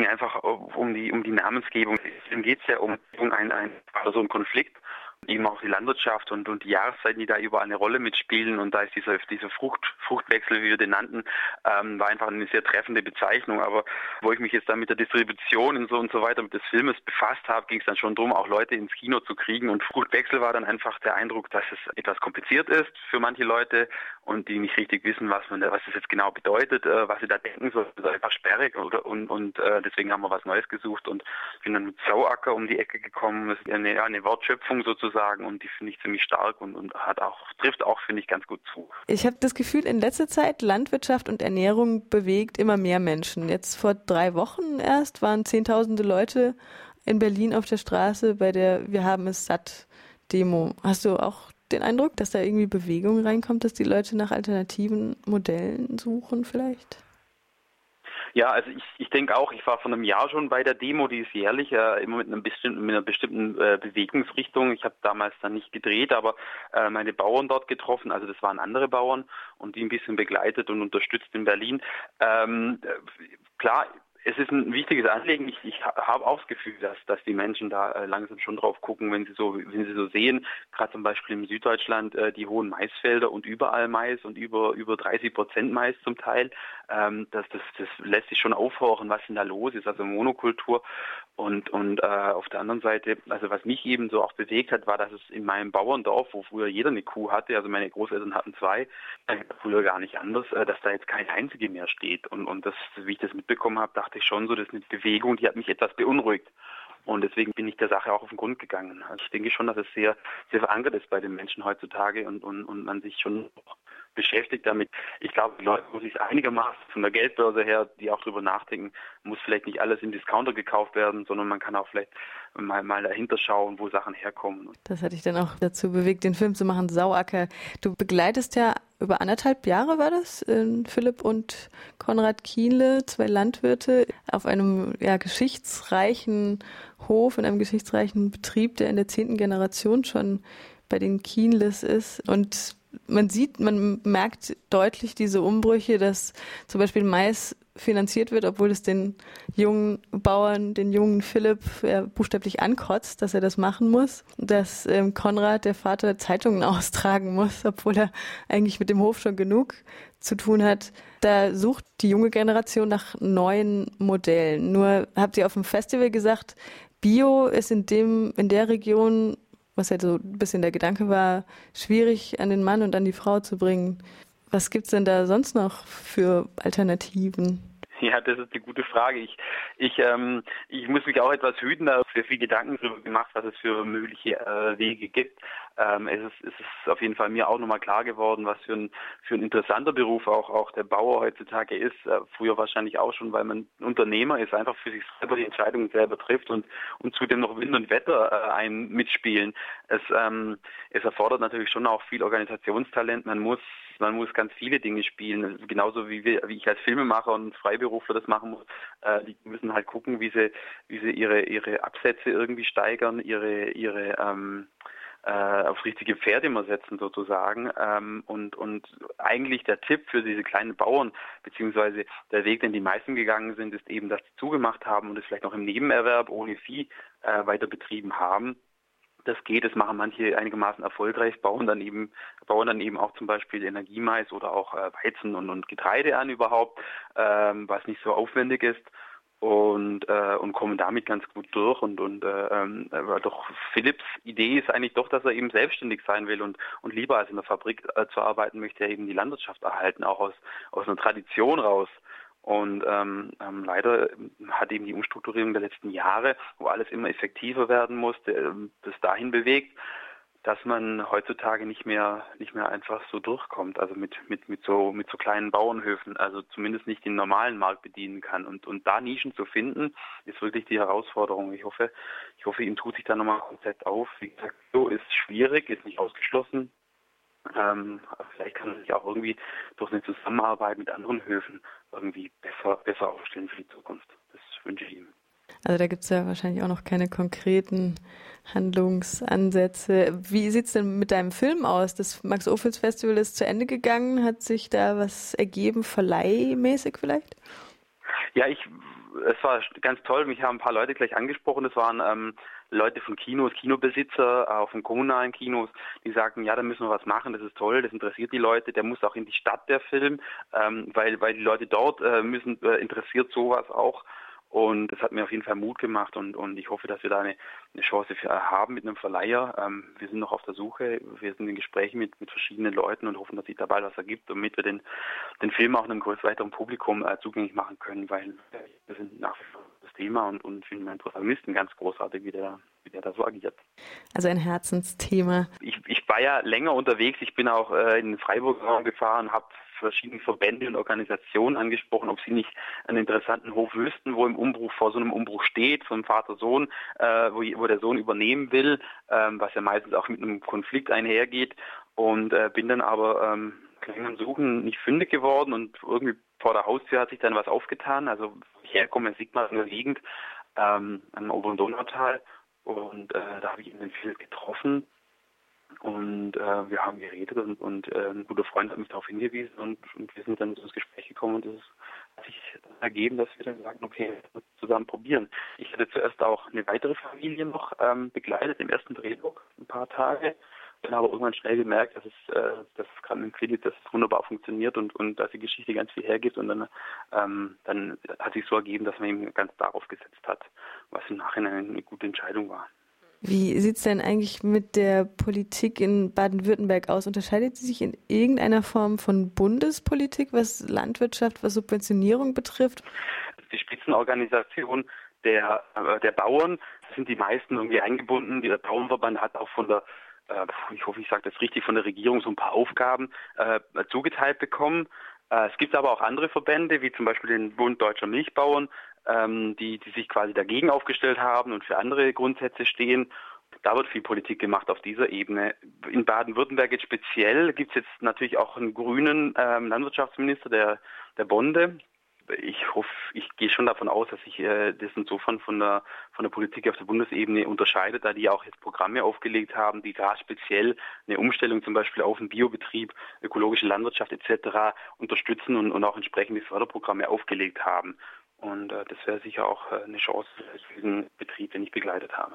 ging einfach um die um die Namensgebung. Dann geht es ja um, einen, einen, also so einen Konflikt eben auch die Landwirtschaft und, und die Jahreszeiten, die da überall eine Rolle mitspielen. Und da ist dieser, dieser Frucht, Fruchtwechsel, wie wir den nannten, ähm, war einfach eine sehr treffende Bezeichnung. Aber wo ich mich jetzt dann mit der Distribution und so und so weiter mit des Filmes befasst habe, ging es dann schon darum, auch Leute ins Kino zu kriegen. Und Fruchtwechsel war dann einfach der Eindruck, dass es etwas kompliziert ist für manche Leute und die nicht richtig wissen, was man, was es jetzt genau bedeutet, äh, was sie da denken sollen. Das ist einfach sperrig oder, und, und äh, deswegen haben wir was Neues gesucht und bin dann mit Sauacker um die Ecke gekommen. Das ist eine, eine Wortschöpfung sozusagen sozusagen und die finde ich ziemlich stark und, und hat auch, trifft auch, finde ich, ganz gut zu. Ich habe das Gefühl, in letzter Zeit Landwirtschaft und Ernährung bewegt immer mehr Menschen. Jetzt vor drei Wochen erst waren zehntausende Leute in Berlin auf der Straße bei der Wir haben es satt Demo. Hast du auch den Eindruck, dass da irgendwie Bewegung reinkommt, dass die Leute nach alternativen Modellen suchen vielleicht? Ja, also ich, ich denke auch, ich war vor einem Jahr schon bei der Demo, die ist jährlich, äh, immer mit, einem bestimmten, mit einer bestimmten äh, Bewegungsrichtung. Ich habe damals dann nicht gedreht, aber äh, meine Bauern dort getroffen, also das waren andere Bauern und die ein bisschen begleitet und unterstützt in Berlin. Ähm, äh, klar, es ist ein wichtiges Anliegen. Ich, ich habe auch das Gefühl, dass, dass die Menschen da äh, langsam schon drauf gucken, wenn sie so, wenn sie so sehen, gerade zum Beispiel im Süddeutschland äh, die hohen Maisfelder und überall Mais und über über 30 Prozent Mais zum Teil. Ähm, das, das, das lässt sich schon aufhorchen, was denn da los ist. Also Monokultur und und äh, auf der anderen Seite, also was mich eben so auch bewegt hat, war, dass es in meinem Bauerndorf, wo früher jeder eine Kuh hatte, also meine Großeltern hatten zwei, äh, früher gar nicht anders, dass da jetzt keine einzige mehr steht. Und und das, wie ich das mitbekommen habe, dachte ich schon so, das ist eine Bewegung, die hat mich etwas beunruhigt. Und deswegen bin ich der Sache auch auf den Grund gegangen. Also ich denke schon, dass es sehr, sehr verankert ist bei den Menschen heutzutage und, und, und man sich schon beschäftigt damit. Ich glaube, die Leute muss sich einigermaßen von der Geldbörse her, die auch darüber nachdenken, muss vielleicht nicht alles im Discounter gekauft werden, sondern man kann auch vielleicht mal, mal dahinter schauen, wo Sachen herkommen. Das hat dich dann auch dazu bewegt, den Film zu machen, Sauacker. Du begleitest ja über anderthalb Jahre war das, äh, Philipp und Konrad Kienle, zwei Landwirte, auf einem ja, geschichtsreichen Hof, in einem geschichtsreichen Betrieb, der in der zehnten Generation schon bei den Kienles ist. Und man sieht, man merkt deutlich diese Umbrüche, dass zum Beispiel Mais finanziert wird, obwohl es den jungen Bauern, den jungen Philipp ja, buchstäblich ankotzt, dass er das machen muss, dass ähm, Konrad, der Vater, Zeitungen austragen muss, obwohl er eigentlich mit dem Hof schon genug zu tun hat. Da sucht die junge Generation nach neuen Modellen. Nur habt ihr auf dem Festival gesagt, Bio ist in dem, in der Region, was halt so ein bisschen der Gedanke war, schwierig an den Mann und an die Frau zu bringen. Was gibt's denn da sonst noch für Alternativen? Ja, das ist eine gute Frage. Ich, ich, ähm, ich muss mich auch etwas hüten, da sehr viel Gedanken darüber gemacht, was es für mögliche äh, Wege gibt. Ähm, es, ist, es ist auf jeden Fall mir auch nochmal klar geworden, was für ein, für ein interessanter Beruf auch, auch der Bauer heutzutage ist. Äh, früher wahrscheinlich auch schon, weil man Unternehmer ist, einfach für sich selber die Entscheidungen selber trifft und, und zudem noch Wind und Wetter äh, ein mitspielen. Es, ähm, es erfordert natürlich schon auch viel Organisationstalent. Man muss man muss ganz viele Dinge spielen, genauso wie, wir, wie ich als Filmemacher und Freiberufler das machen muss. Äh, die müssen halt gucken, wie sie, wie sie ihre, ihre Absätze irgendwie steigern, ihre, ihre ähm, äh, aufs richtige Pferd immer setzen sozusagen. Ähm, und, und eigentlich der Tipp für diese kleinen Bauern, beziehungsweise der Weg, den die meisten gegangen sind, ist eben, dass sie zugemacht haben und es vielleicht noch im Nebenerwerb ohne Vieh äh, weiter betrieben haben das geht, das machen manche einigermaßen erfolgreich, bauen dann eben, bauen dann eben auch zum Beispiel Energiemais oder auch äh, Weizen und, und Getreide an überhaupt, ähm, was nicht so aufwendig ist und äh, und kommen damit ganz gut durch und und äh, ähm, doch Philips Idee ist eigentlich doch, dass er eben selbstständig sein will und und lieber als in der Fabrik äh, zu arbeiten möchte, er eben die Landwirtschaft erhalten, auch aus aus einer Tradition raus. Und ähm, ähm, leider hat eben die Umstrukturierung der letzten Jahre, wo alles immer effektiver werden musste, ähm, das dahin bewegt, dass man heutzutage nicht mehr nicht mehr einfach so durchkommt, also mit mit mit so mit so kleinen Bauernhöfen, also zumindest nicht den normalen Markt bedienen kann und und da Nischen zu finden, ist wirklich die Herausforderung. Ich hoffe, ich hoffe, ihm tut sich da nochmal komplett auf. Wie gesagt, so ist schwierig, ist nicht ausgeschlossen, ähm, vielleicht kann man sich auch irgendwie durch eine Zusammenarbeit mit anderen Höfen irgendwie besser, besser aufstellen für die Zukunft. Das wünsche ich ihm. Also da gibt es ja wahrscheinlich auch noch keine konkreten Handlungsansätze. Wie sieht es denn mit deinem Film aus? Das Max-Ophüls-Festival ist zu Ende gegangen. Hat sich da was ergeben, verleihmäßig vielleicht? Ja, ich es war ganz toll. Mich haben ein paar Leute gleich angesprochen. Das waren ähm, Leute von Kinos, Kinobesitzer, auch von kommunalen Kinos, die sagten, ja, da müssen wir was machen. Das ist toll. Das interessiert die Leute. Der muss auch in die Stadt der Film, ähm, weil weil die Leute dort äh, müssen äh, interessiert sowas auch. Und das hat mir auf jeden Fall Mut gemacht und, und ich hoffe, dass wir da eine, eine Chance für, haben mit einem Verleiher. Ähm, wir sind noch auf der Suche, wir sind in Gesprächen mit, mit verschiedenen Leuten und hoffen, dass sich da bald was ergibt, damit wir den, den Film auch einem größeren weiteren Publikum äh, zugänglich machen können, weil wir sind nach wie vor das Thema und, und finden meinen Protagonisten ganz großartig, wie der, wie der da so agiert. Also ein Herzensthema. Ich, ich war ja länger unterwegs, ich bin auch äh, in den Freiburg Raum gefahren, habe verschiedene Verbände und Organisationen angesprochen, ob sie nicht einen interessanten Hof wüssten, wo im Umbruch vor so einem Umbruch steht, vom Vater-Sohn, äh, wo, wo, der Sohn übernehmen will, ähm, was ja meistens auch mit einem Konflikt einhergeht. Und äh, bin dann aber ähm, länger Suchen nicht fündig geworden und irgendwie vor der Haustür hat sich dann was aufgetan. Also herkomme sieht man in der Gegend ähm, am oberen Donautal und äh, da habe ich ihn dann viel getroffen und äh, wir haben geredet und, und äh, ein guter Freund hat mich darauf hingewiesen und, und wir sind dann ins Gespräch gekommen und es hat sich ergeben, dass wir dann sagten, okay, zusammen probieren. Ich hatte zuerst auch eine weitere Familie noch ähm, begleitet im ersten Drehbuch, ein paar Tage. Dann aber irgendwann schnell gemerkt, dass es, äh, dass es gerade im Klinik, dass es wunderbar funktioniert und, und dass die Geschichte ganz viel hergibt und dann, ähm, dann hat sich so ergeben, dass man eben ganz darauf gesetzt hat, was im Nachhinein eine gute Entscheidung war. Wie sieht es denn eigentlich mit der Politik in Baden-Württemberg aus? Unterscheidet sie sich in irgendeiner Form von Bundespolitik, was Landwirtschaft, was Subventionierung betrifft? Die Spitzenorganisation der, äh, der Bauern sind die meisten irgendwie eingebunden. Der Bauernverband hat auch von der äh, ich hoffe, ich sage das richtig, von der Regierung so ein paar Aufgaben äh, zugeteilt bekommen. Äh, es gibt aber auch andere Verbände, wie zum Beispiel den Bund Deutscher Milchbauern, ähm, die, die sich quasi dagegen aufgestellt haben und für andere Grundsätze stehen. Da wird viel Politik gemacht auf dieser Ebene. In Baden-Württemberg jetzt speziell gibt es jetzt natürlich auch einen grünen ähm, Landwirtschaftsminister, der, der Bonde. Ich hoffe, ich gehe schon davon aus, dass sich äh, das insofern von der, von der Politik auf der Bundesebene unterscheidet, da die auch jetzt Programme aufgelegt haben, die gerade speziell eine Umstellung zum Beispiel auf den Biobetrieb, ökologische Landwirtschaft etc. unterstützen und, und auch entsprechende Förderprogramme aufgelegt haben. Und äh, das wäre sicher auch äh, eine Chance für diesen Betrieb, den ich begleitet habe.